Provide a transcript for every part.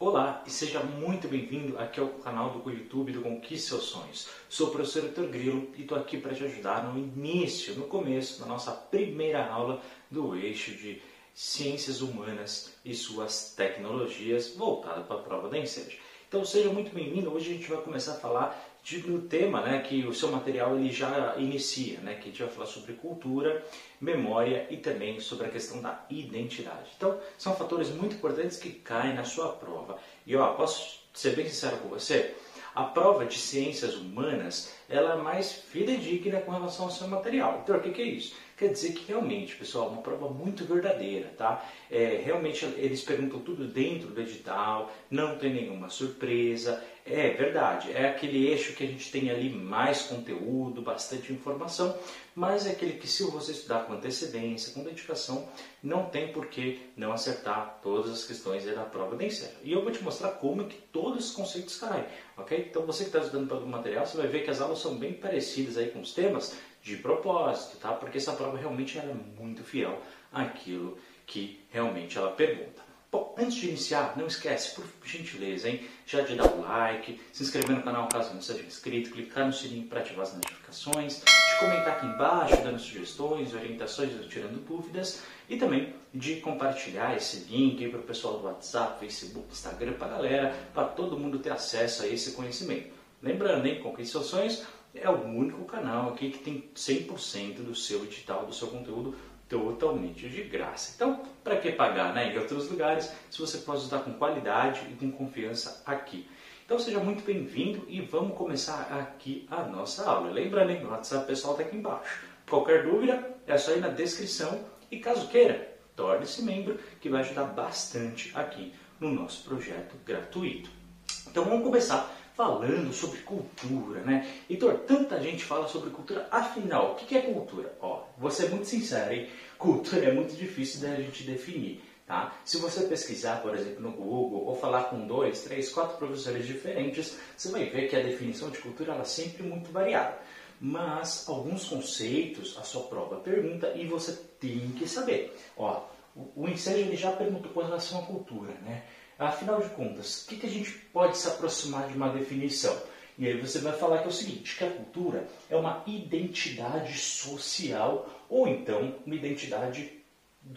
Olá e seja muito bem-vindo aqui ao canal do YouTube do Conquiste Seus Sonhos. Sou o professor Heitor Grilo e estou aqui para te ajudar no início, no começo da nossa primeira aula do eixo de Ciências Humanas e suas tecnologias voltado para a prova da ENSED. Então seja muito bem-vindo. Hoje a gente vai começar a falar do tema né, que o seu material ele já inicia, né, que a gente vai falar sobre cultura, memória e também sobre a questão da identidade. Então são fatores muito importantes que caem na sua prova. E ó, posso ser bem sincero com você? A prova de ciências humanas ela é mais fidedigna com relação ao seu material. Então, o que, é isso? Quer dizer que realmente, pessoal, é uma prova muito verdadeira, tá? É, realmente eles perguntam tudo dentro do edital, não tem nenhuma surpresa. É verdade, é aquele eixo que a gente tem ali mais conteúdo, bastante informação, mas é aquele que se você estudar com antecedência, com dedicação, não tem por que não acertar todas as questões da prova nem certo. E eu vou te mostrar como é que todos esses conceitos caem, ok? Então você que está estudando para o material, você vai ver que as aulas são bem parecidas aí com os temas de propósito, tá? Porque essa prova realmente era é muito fiel àquilo que realmente ela pergunta. Bom, antes de iniciar, não esquece, por gentileza, hein, já de dar o like, se inscrever no canal caso não seja inscrito, clicar no sininho para ativar as notificações, de comentar aqui embaixo, dando sugestões, orientações, tirando dúvidas, e também de compartilhar esse link para o pessoal do WhatsApp, Facebook, Instagram, para a galera, para todo mundo ter acesso a esse conhecimento. Lembrando, hein, Conquiste Seus Sonhos é o único canal aqui que tem 100% do seu edital, do seu conteúdo totalmente de graça. Então, para que pagar né, em outros lugares se você pode usar com qualidade e com confiança aqui? Então seja muito bem-vindo e vamos começar aqui a nossa aula. Lembrando, hein, o WhatsApp pessoal está aqui embaixo. Qualquer dúvida é só ir na descrição e caso queira, torne-se membro que vai ajudar bastante aqui no nosso projeto gratuito. Então vamos começar falando sobre cultura, né? Heitor, tanta gente fala sobre cultura, afinal, o que é cultura? Ó, vou ser muito sincero, hein? Cultura é muito difícil da gente definir, tá? Se você pesquisar, por exemplo, no Google, ou falar com dois, três, quatro professores diferentes, você vai ver que a definição de cultura ela é sempre muito variada. Mas alguns conceitos a sua prova pergunta e você tem que saber. Ó, o, o ele já perguntou com relação à cultura, né? Afinal de contas, o que, que a gente pode se aproximar de uma definição? E aí você vai falar que é o seguinte, que a cultura é uma identidade social ou então uma identidade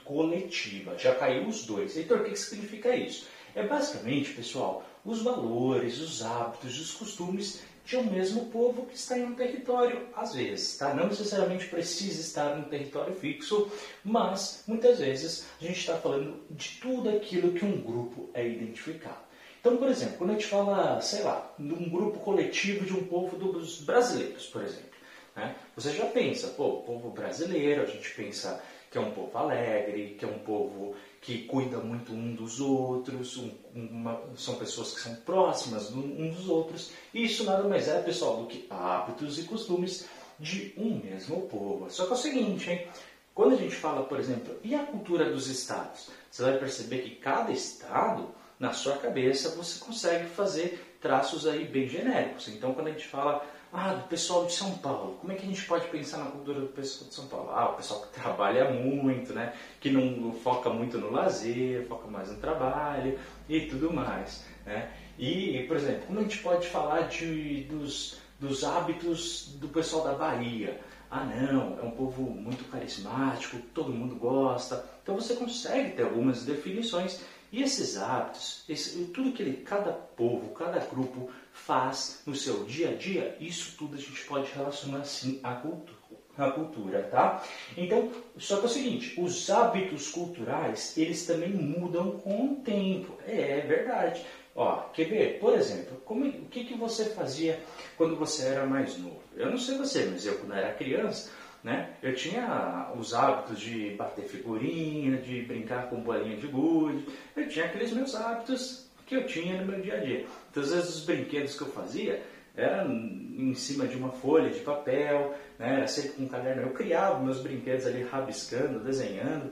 coletiva. Já caiu os dois. Então o que, que significa isso? É basicamente, pessoal, os valores, os hábitos, os costumes de um mesmo povo que está em um território, às vezes, tá? Não necessariamente precisa estar num território fixo, mas muitas vezes a gente está falando de tudo aquilo que um grupo é identificado. Então, por exemplo, quando a gente fala, sei lá, de um grupo coletivo de um povo dos brasileiros, por exemplo, né? você já pensa, pô, povo brasileiro, a gente pensa que é um povo alegre, que é um povo que cuida muito um dos outros, um, uma, são pessoas que são próximas um dos outros. E isso nada mais é, pessoal, do que hábitos e costumes de um mesmo povo. Só que é o seguinte, hein? Quando a gente fala, por exemplo, e a cultura dos estados? Você vai perceber que cada estado, na sua cabeça, você consegue fazer traços aí bem genéricos. Então, quando a gente fala ah, do pessoal de São Paulo. Como é que a gente pode pensar na cultura do pessoal de São Paulo? Ah, o pessoal que trabalha muito, né? Que não foca muito no lazer, foca mais no trabalho e tudo mais, né? E, por exemplo, como a gente pode falar de, dos, dos hábitos do pessoal da Bahia? Ah, não, é um povo muito carismático, todo mundo gosta. Então você consegue ter algumas definições e esses hábitos, esse, tudo que ele, cada povo, cada grupo faz no seu dia a dia, isso tudo a gente pode relacionar sim à cultura. À cultura, tá? Então, só que é o seguinte, os hábitos culturais, eles também mudam com o tempo. É, é verdade. Ó, quer ver? Por exemplo, como, o que, que você fazia quando você era mais novo? Eu não sei você, mas eu quando era criança, né? Eu tinha os hábitos de bater figurinha, de brincar com bolinha de gude. Eu tinha aqueles meus hábitos que eu tinha no meu dia a dia. Então, às vezes, os brinquedos que eu fazia eram em cima de uma folha de papel, né? era sempre com um caderno. Eu criava meus brinquedos ali rabiscando, desenhando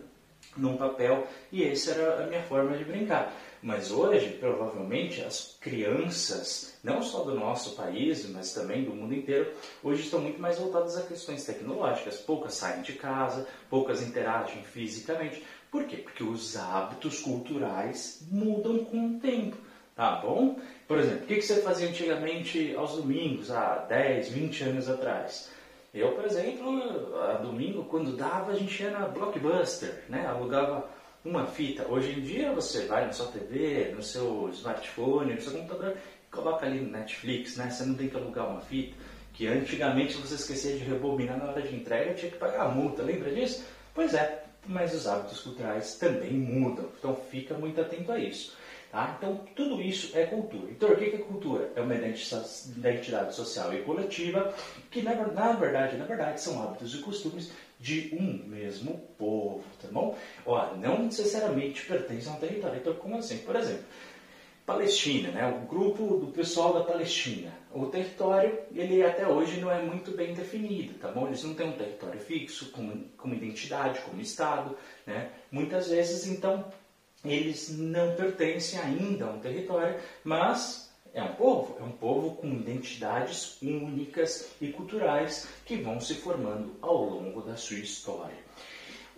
num papel e essa era a minha forma de brincar. Mas hoje, provavelmente, as crianças, não só do nosso país, mas também do mundo inteiro, hoje estão muito mais voltadas a questões tecnológicas. Poucas saem de casa, poucas interagem fisicamente. Por quê? Porque os hábitos culturais mudam com o tempo. Tá bom? Por exemplo, o que você fazia antigamente aos domingos, há 10, 20 anos atrás? Eu, por exemplo, a domingo, quando dava, a gente ia na Blockbuster, né? alugava uma fita. Hoje em dia você vai na sua TV, no seu smartphone, no seu computador e coloca ali no Netflix, né? Você não tem que alugar uma fita. Que antigamente você esquecia de rebobinar na hora de entrega, tinha que pagar a multa, lembra disso? Pois é, mas os hábitos culturais também mudam, então fica muito atento a isso. Tá? Então, tudo isso é cultura. Então, o que é cultura? É uma identidade social e coletiva que, na, verdade, na verdade, são hábitos e costumes de um mesmo povo, tá bom? Ó, não necessariamente pertencem a um território. Então, como assim? Por exemplo, Palestina, né? o grupo do pessoal da Palestina. O território, ele até hoje não é muito bem definido, tá bom? Eles não têm um território fixo, como, como identidade, como Estado, né? Muitas vezes, então, eles não pertencem ainda a um território, mas é um povo, é um povo com identidades únicas e culturais que vão se formando ao longo da sua história.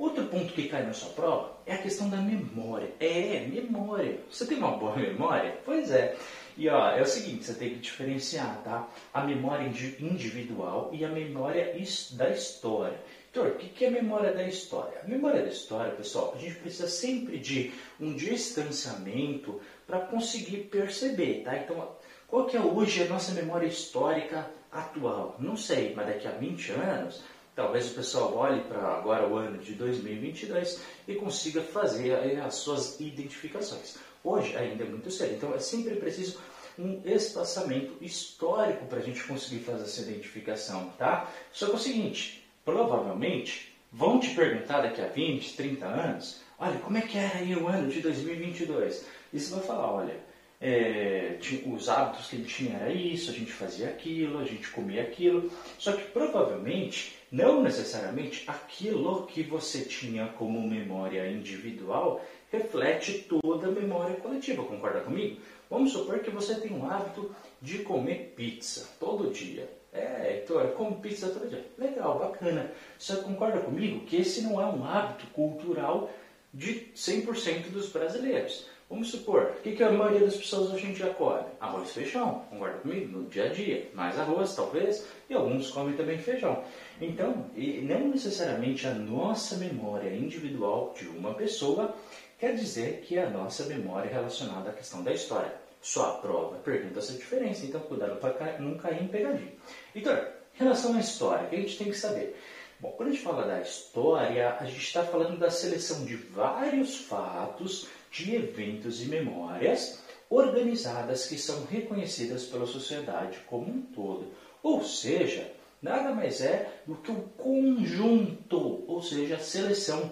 Outro ponto que cai na sua prova é a questão da memória. É, memória. Você tem uma boa memória? Pois é. E ó, é o seguinte, você tem que diferenciar, tá? A memória individual e a memória da história. Então, o que é memória da história? A memória da história, pessoal, a gente precisa sempre de um distanciamento para conseguir perceber, tá? Então, qual que é hoje a nossa memória histórica atual? Não sei, mas daqui a 20 anos, talvez o pessoal olhe para agora o ano de 2022 e consiga fazer as suas identificações. Hoje ainda é muito cedo, então é sempre preciso um espaçamento histórico para a gente conseguir fazer essa identificação, tá? Só que é o seguinte, provavelmente vão te perguntar daqui a 20, 30 anos, olha, como é que era aí o ano de 2022? E você vai falar, olha, é, os hábitos que gente tinha era isso, a gente fazia aquilo, a gente comia aquilo, só que provavelmente, não necessariamente aquilo que você tinha como memória individual reflete toda a memória coletiva, concorda comigo? Vamos supor que você tem um hábito de comer pizza todo dia. É, Heitor, eu como pizza todo dia. Legal, bacana. Você concorda comigo que esse não é um hábito cultural de 100% dos brasileiros? Vamos supor, o que, que a maioria das pessoas hoje em dia come? Arroz e feijão, concorda comigo? No dia a dia. Mais arroz, talvez, e alguns comem também feijão. Então, não necessariamente a nossa memória individual de uma pessoa quer dizer que é a nossa memória relacionada à questão da história. Só a prova pergunta essa diferença, então cuidado para não cair em pegadinha. Então, em relação à história, o que a gente tem que saber? Bom, quando a gente fala da história, a gente está falando da seleção de vários fatos, de eventos e memórias organizadas que são reconhecidas pela sociedade como um todo. Ou seja, nada mais é do que um conjunto, ou seja, a seleção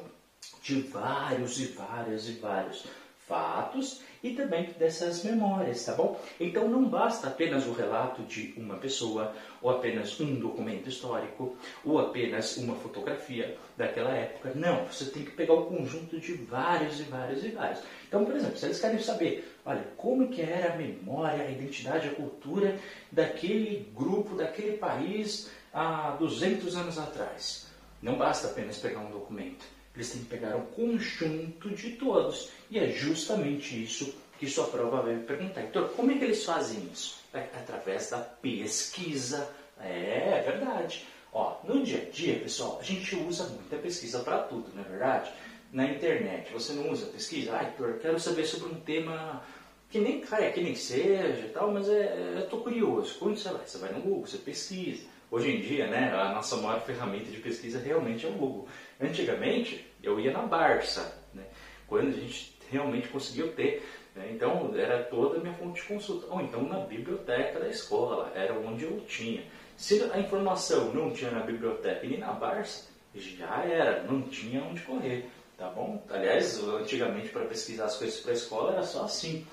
de vários e vários e vários fatos e também dessas memórias, tá bom? Então não basta apenas o relato de uma pessoa, ou apenas um documento histórico, ou apenas uma fotografia daquela época. Não, você tem que pegar o conjunto de vários e vários e vários. Então, por exemplo, se eles querem saber, olha, como que era a memória, a identidade, a cultura daquele grupo, daquele país há 200 anos atrás. Não basta apenas pegar um documento eles têm que pegar o conjunto de todos. E é justamente isso que sua prova vai me perguntar. Então, como é que eles fazem isso? É através da pesquisa. É, é verdade. Ó, no dia a dia, pessoal, a gente usa muita pesquisa para tudo, não é verdade? Na internet, você não usa pesquisa? Ah, Heitor, quero saber sobre um tema que nem caia, que nem seja tal, mas é, é eu estou curioso. Onde você vai? Você vai no Google, você pesquisa. Hoje em dia, né, a nossa maior ferramenta de pesquisa realmente é o Google. Antigamente, eu ia na Barça, né? quando a gente realmente conseguiu ter. Né? Então, era toda a minha fonte de consulta. Ou então na biblioteca da escola, era onde eu tinha. Se a informação não tinha na biblioteca e na Barça, já era, não tinha onde correr. Tá bom? Aliás, antigamente para pesquisar as coisas para a escola era só assim.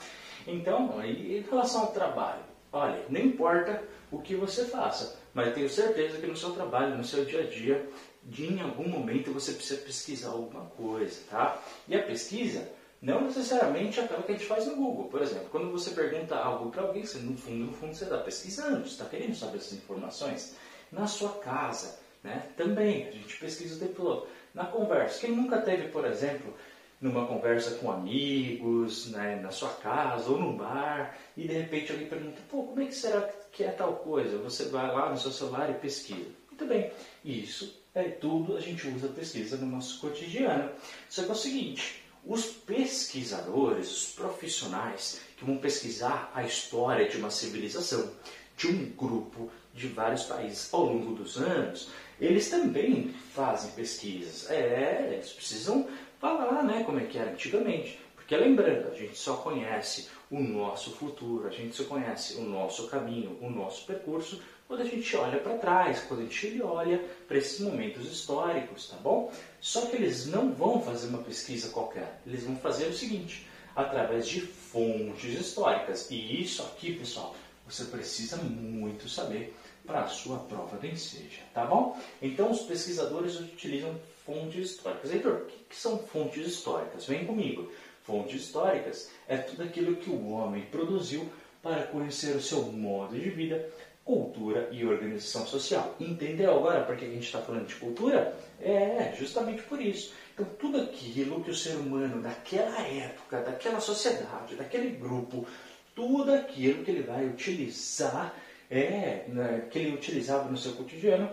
Então, em relação ao trabalho, olha, não importa o que você faça, mas tenho certeza que no seu trabalho, no seu dia a dia, de em algum momento você precisa pesquisar alguma coisa, tá? E a pesquisa não necessariamente é aquela que a gente faz no Google. Por exemplo, quando você pergunta algo para alguém, você, no fundo, no fundo você está pesquisando, você está querendo saber essas informações. Na sua casa, né? Também, a gente pesquisa o tempo todo. Na conversa, quem nunca teve, por exemplo, numa conversa com amigos, né, na sua casa ou num bar, e de repente alguém pergunta, pô, como é que será que é tal coisa? Você vai lá no seu celular e pesquisa. Muito bem, isso é tudo, a gente usa pesquisa no nosso cotidiano. Só que é o seguinte, os pesquisadores, os profissionais que vão pesquisar a história de uma civilização, de um grupo de vários países ao longo dos anos, eles também fazem pesquisas. É, eles precisam falar né, como é que era antigamente. Porque lembrando, a gente só conhece o nosso futuro, a gente só conhece o nosso caminho, o nosso percurso, quando a gente olha para trás, quando a gente olha para esses momentos históricos, tá bom? Só que eles não vão fazer uma pesquisa qualquer, eles vão fazer o seguinte, através de fontes históricas. E isso aqui, pessoal, você precisa muito saber para a sua prova do Enseja, tá bom? Então, os pesquisadores utilizam fontes históricas. Heitor, o que são fontes históricas? Vem comigo. Fontes históricas é tudo aquilo que o homem produziu para conhecer o seu modo de vida, cultura e organização social. Entendeu agora por que a gente está falando de cultura? É, justamente por isso. Então, tudo aquilo que o ser humano daquela época, daquela sociedade, daquele grupo, tudo aquilo que ele vai utilizar, é, né, que ele utilizava no seu cotidiano,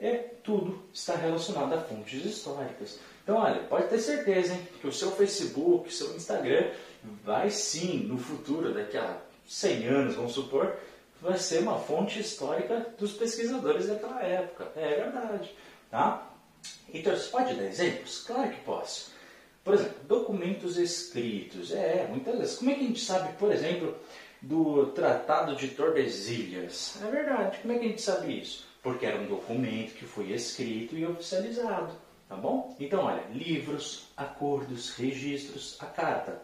é tudo está relacionado a fontes históricas. Então, olha, pode ter certeza hein, que o seu Facebook, o seu Instagram, vai sim, no futuro, daqui a 100 anos, vamos supor, vai ser uma fonte histórica dos pesquisadores daquela época. É verdade. Tá? Então, você pode dar exemplos? Claro que posso. Por exemplo, documentos escritos. É, muitas vezes. Como é que a gente sabe, por exemplo, do Tratado de Tordesilhas? É verdade. Como é que a gente sabe isso? Porque era um documento que foi escrito e oficializado. Tá bom? Então, olha, livros, acordos, registros, a carta.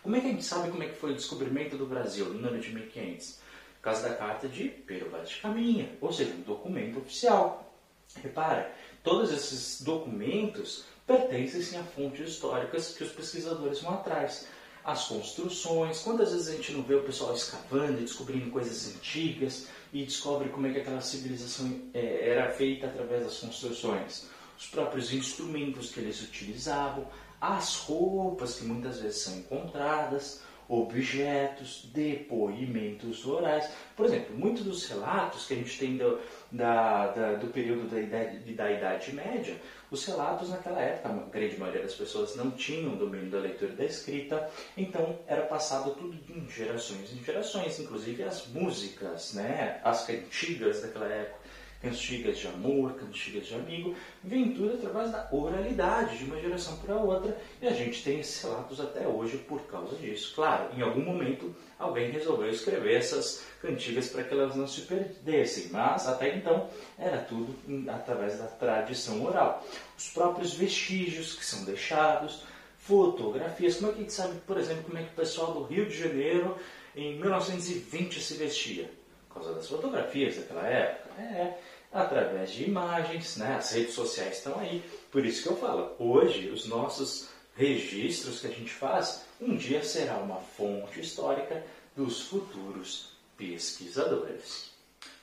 Como é que a gente sabe como é que foi o descobrimento do Brasil no ano de 1500? Por causa da carta de Pero Vaz de Caminha, ou seja, um documento oficial. Repara, todos esses documentos pertencem sim a fontes históricas que os pesquisadores vão atrás. As construções, quantas vezes a gente não vê o pessoal escavando e descobrindo coisas antigas e descobre como é que aquela civilização é, era feita através das construções? Os próprios instrumentos que eles utilizavam, as roupas que muitas vezes são encontradas, objetos, depoimentos orais. Por exemplo, muitos dos relatos que a gente tem do, da, da, do período da idade, da idade Média, os relatos naquela época, a grande maioria das pessoas não tinham domínio da leitura e da escrita, então era passado tudo em gerações em gerações, inclusive as músicas, né, as cantigas daquela época cantigas de amor, cantigas de amigo, vem tudo através da oralidade de uma geração para outra e a gente tem esses relatos até hoje por causa disso. Claro, em algum momento alguém resolveu escrever essas cantigas para que elas não se perdessem, mas até então era tudo através da tradição oral. Os próprios vestígios que são deixados, fotografias, como é que a gente sabe, por exemplo, como é que o pessoal do Rio de Janeiro em 1920 se vestia? Causa das fotografias daquela época. É, através de imagens, né? as redes sociais estão aí. Por isso que eu falo, hoje os nossos registros que a gente faz, um dia será uma fonte histórica dos futuros pesquisadores.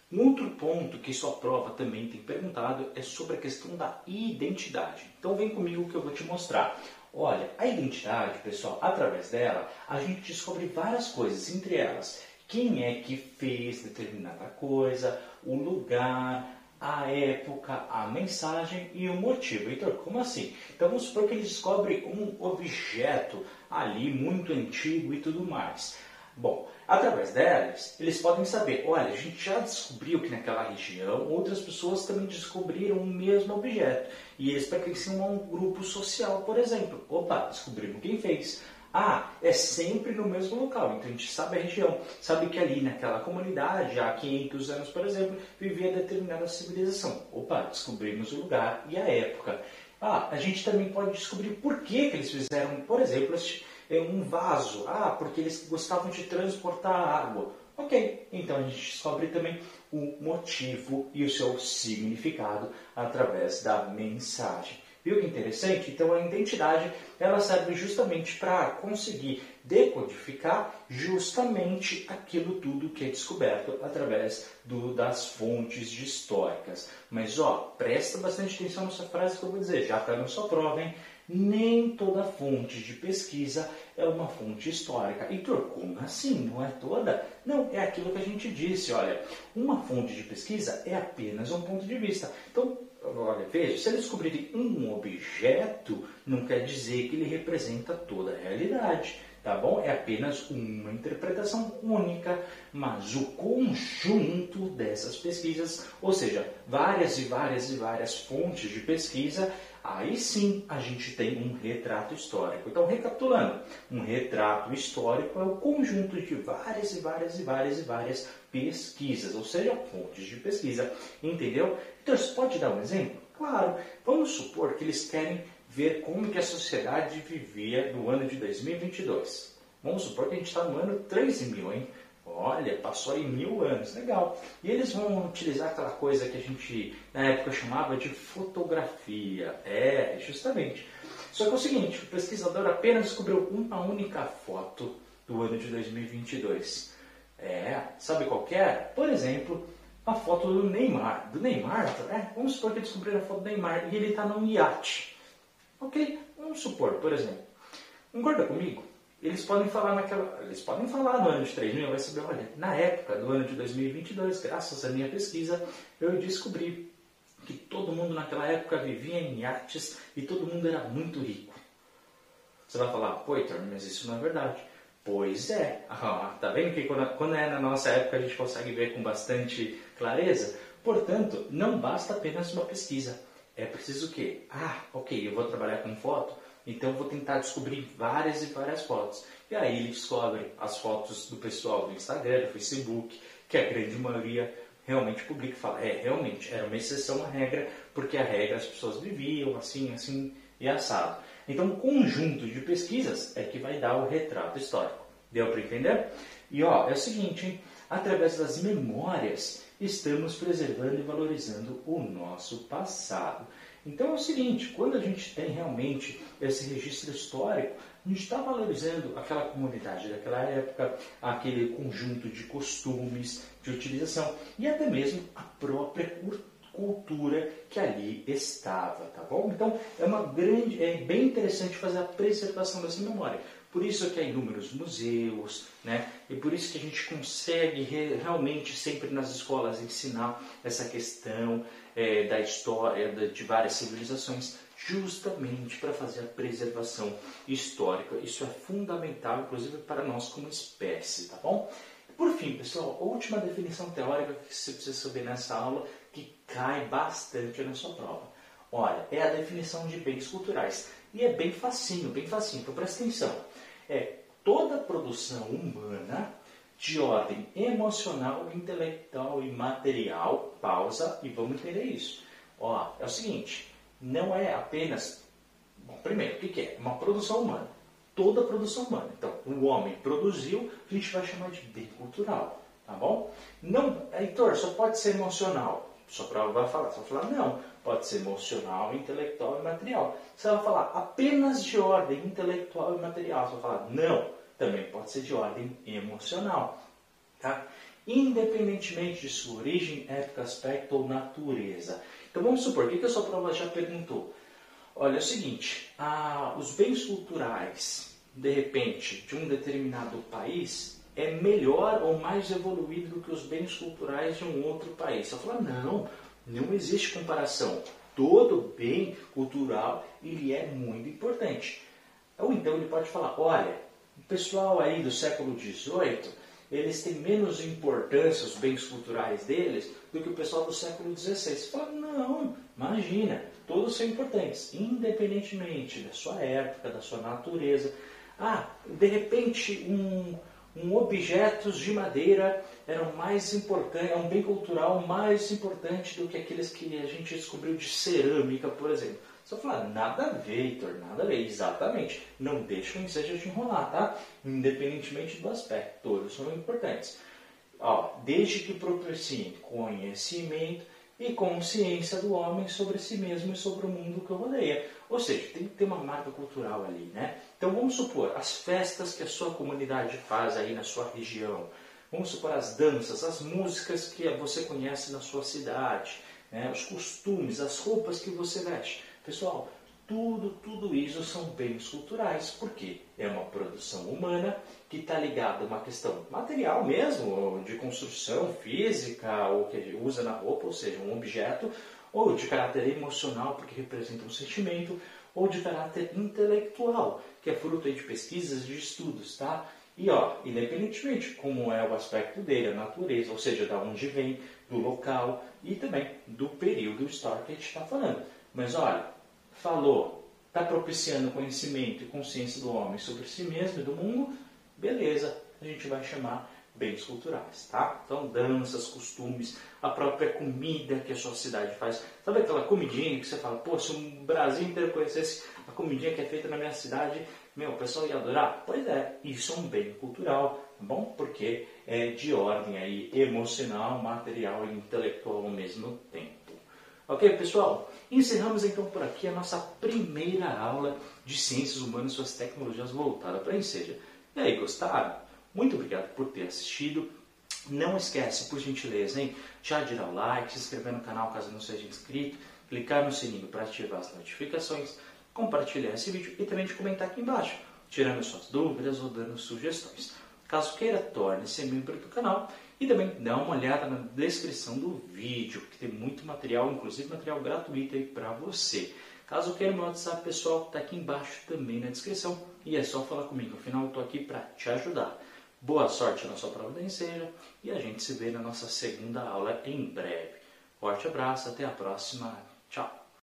Um outro ponto que sua prova também tem perguntado é sobre a questão da identidade. Então vem comigo que eu vou te mostrar. Olha, a identidade, pessoal, através dela, a gente descobre várias coisas, entre elas quem é que fez determinada coisa, o lugar, a época, a mensagem e o motivo. Então, como assim? Então vamos supor que eles descobrem um objeto ali muito antigo e tudo mais. Bom, através delas, eles podem saber, olha, a gente já descobriu que naquela região outras pessoas também descobriram o mesmo objeto. E eles pertenciam a um grupo social, por exemplo. Opa, descobrimos quem fez. Ah, é sempre no mesmo local. Então a gente sabe a região, sabe que ali naquela comunidade, há 500 anos, por exemplo, vivia determinada civilização. Opa, descobrimos o lugar e a época. Ah, a gente também pode descobrir por que, que eles fizeram, por exemplo, é, um vaso. Ah, porque eles gostavam de transportar água. Ok, então a gente descobre também o motivo e o seu significado através da mensagem. Viu que interessante? Então a identidade ela serve justamente para conseguir decodificar justamente aquilo tudo que é descoberto através do, das fontes históricas. Mas ó, presta bastante atenção nessa frase que eu vou dizer, já está na sua prova, hein? nem toda fonte de pesquisa é uma fonte histórica. Heitor, como assim? Não é toda? Não, é aquilo que a gente disse. Olha, uma fonte de pesquisa é apenas um ponto de vista. Então, olha, veja, se eles descobrirem um objeto, não quer dizer que ele representa toda a realidade tá bom? É apenas uma interpretação única, mas o conjunto dessas pesquisas, ou seja, várias e várias e várias fontes de pesquisa, aí sim a gente tem um retrato histórico. Então, recapitulando, um retrato histórico é o conjunto de várias e várias e várias e várias pesquisas, ou seja, fontes de pesquisa, entendeu? Então, você pode dar um exemplo? Claro, vamos supor que eles querem ver como que a sociedade vivia no ano de 2022. Vamos supor que a gente está no ano 13 mil, hein? Olha, passou aí mil anos, legal. E eles vão utilizar aquela coisa que a gente na época chamava de fotografia. É, justamente. Só que é o seguinte, o pesquisador apenas descobriu uma única foto do ano de 2022. É, sabe qual é? Por exemplo, a foto do Neymar. Do Neymar, é, vamos supor que descobriram a foto do Neymar e ele está num iate. Ok? Vamos supor, por exemplo. Concorda comigo? Eles podem falar naquela, eles podem falar no ano de 3000, vai saber, olha, na época do ano de 2022, graças à minha pesquisa, eu descobri que todo mundo naquela época vivia em iates e todo mundo era muito rico. Você vai falar, pô, mas isso não é verdade. Pois é. Ah, tá vendo que quando é na nossa época a gente consegue ver com bastante clareza? Portanto, não basta apenas uma pesquisa. É preciso o quê? Ah, ok, eu vou trabalhar com foto, então vou tentar descobrir várias e várias fotos. E aí ele descobre as fotos do pessoal do Instagram, do Facebook, que a grande maioria realmente publica e fala, é, realmente, era uma exceção à regra, porque a regra as pessoas viviam assim, assim e assado. Então, o conjunto de pesquisas é que vai dar o retrato histórico. Deu para entender? E ó, é o seguinte, hein? através das memórias, estamos preservando e valorizando o nosso passado. Então é o seguinte, quando a gente tem realmente esse registro histórico, a gente está valorizando aquela comunidade daquela época, aquele conjunto de costumes, de utilização e até mesmo a própria cultura que ali estava, tá bom? Então é uma grande, é bem interessante fazer a preservação dessa memória. Por isso que há inúmeros museus, né? E por isso que a gente consegue re, realmente sempre nas escolas ensinar essa questão é, da história de várias civilizações, justamente para fazer a preservação histórica. Isso é fundamental, inclusive para nós como espécie, tá bom? Por fim, pessoal, a última definição teórica que você precisa saber nessa aula, que cai bastante na sua prova. Olha, é a definição de bens culturais. E é bem facinho, bem facinho, então presta atenção é toda produção humana de ordem emocional, intelectual e material. Pausa e vamos entender isso. Ó, é o seguinte, não é apenas. Bom, primeiro, o que, que é? Uma produção humana. Toda produção humana. Então, o homem produziu, a gente vai chamar de bem cultural. Tá bom? Não, Heitor, só pode ser emocional. Sua prova vai falar, você vai falar, não, pode ser emocional, intelectual e material. Você vai falar apenas de ordem intelectual e material. Você vai falar, não, também pode ser de ordem emocional. Tá? Independentemente de sua origem, época, aspecto ou natureza. Então vamos supor, o que, a sua prova já perguntou? Olha, é o seguinte, ah, os bens culturais, de repente, de um determinado país, é melhor ou mais evoluído do que os bens culturais de um outro país. Você fala, não, não existe comparação. Todo bem cultural ele é muito importante. Ou então ele pode falar, olha, o pessoal aí do século XVIII, eles têm menos importância, os bens culturais deles, do que o pessoal do século XVI. Você fala, não, imagina, todos são importantes, independentemente da sua época, da sua natureza. Ah, de repente um um objetos de madeira eram mais importantes, é um bem cultural mais importante do que aqueles que a gente descobriu de cerâmica, por exemplo. Só falar, nada a ver, nada a ver, exatamente. Não deixa o ensejo de enrolar, tá? Independentemente do aspecto, todos são importantes. Ó, desde que propiciem conhecimento e consciência do homem sobre si mesmo e sobre o mundo que o rodeia. Ou seja, tem que ter uma marca cultural ali, né? Então vamos supor, as festas que a sua comunidade faz aí na sua região, vamos supor as danças, as músicas que você conhece na sua cidade, né? os costumes, as roupas que você veste. Pessoal, tudo, tudo isso são bens culturais, porque é uma produção humana que está ligada a uma questão material mesmo, de construção física, ou que usa na roupa, ou seja, um objeto, ou de caráter emocional, porque representa um sentimento, ou de caráter intelectual, que é fruto de pesquisas, de estudos, tá? E ó, independentemente como é o aspecto dele, a natureza, ou seja, da onde vem, do local e também do período histórico que a gente está falando. Mas olha, falou, está propiciando conhecimento e consciência do homem sobre si mesmo e do mundo, beleza, a gente vai chamar bens culturais, tá? Então, danças, costumes, a própria comida que a sua cidade faz. Sabe aquela comidinha que você fala, pô, se o Brasil inteiro conhecesse a comidinha que é feita na minha cidade, meu, o pessoal ia adorar? Pois é, isso é um bem cultural, tá bom? Porque é de ordem aí emocional, material e intelectual ao mesmo tempo. Ok, pessoal? Encerramos então por aqui a nossa primeira aula de Ciências Humanas e suas tecnologias voltada para a Enseja. E aí, gostaram? Muito obrigado por ter assistido. Não esquece, por gentileza, hein, já de dar o like, se inscrever no canal caso não seja inscrito, clicar no sininho para ativar as notificações, compartilhar esse vídeo e também de comentar aqui embaixo, tirando suas dúvidas ou dando sugestões. Caso queira, torne-se membro do canal e também dá uma olhada na descrição do vídeo, que tem muito material, inclusive material gratuito aí para você. Caso queira, meu WhatsApp pessoal está aqui embaixo também na descrição e é só falar comigo, afinal eu estou aqui para te ajudar. Boa sorte na sua prova da Enseja e a gente se vê na nossa segunda aula em breve. Forte abraço, até a próxima. Tchau!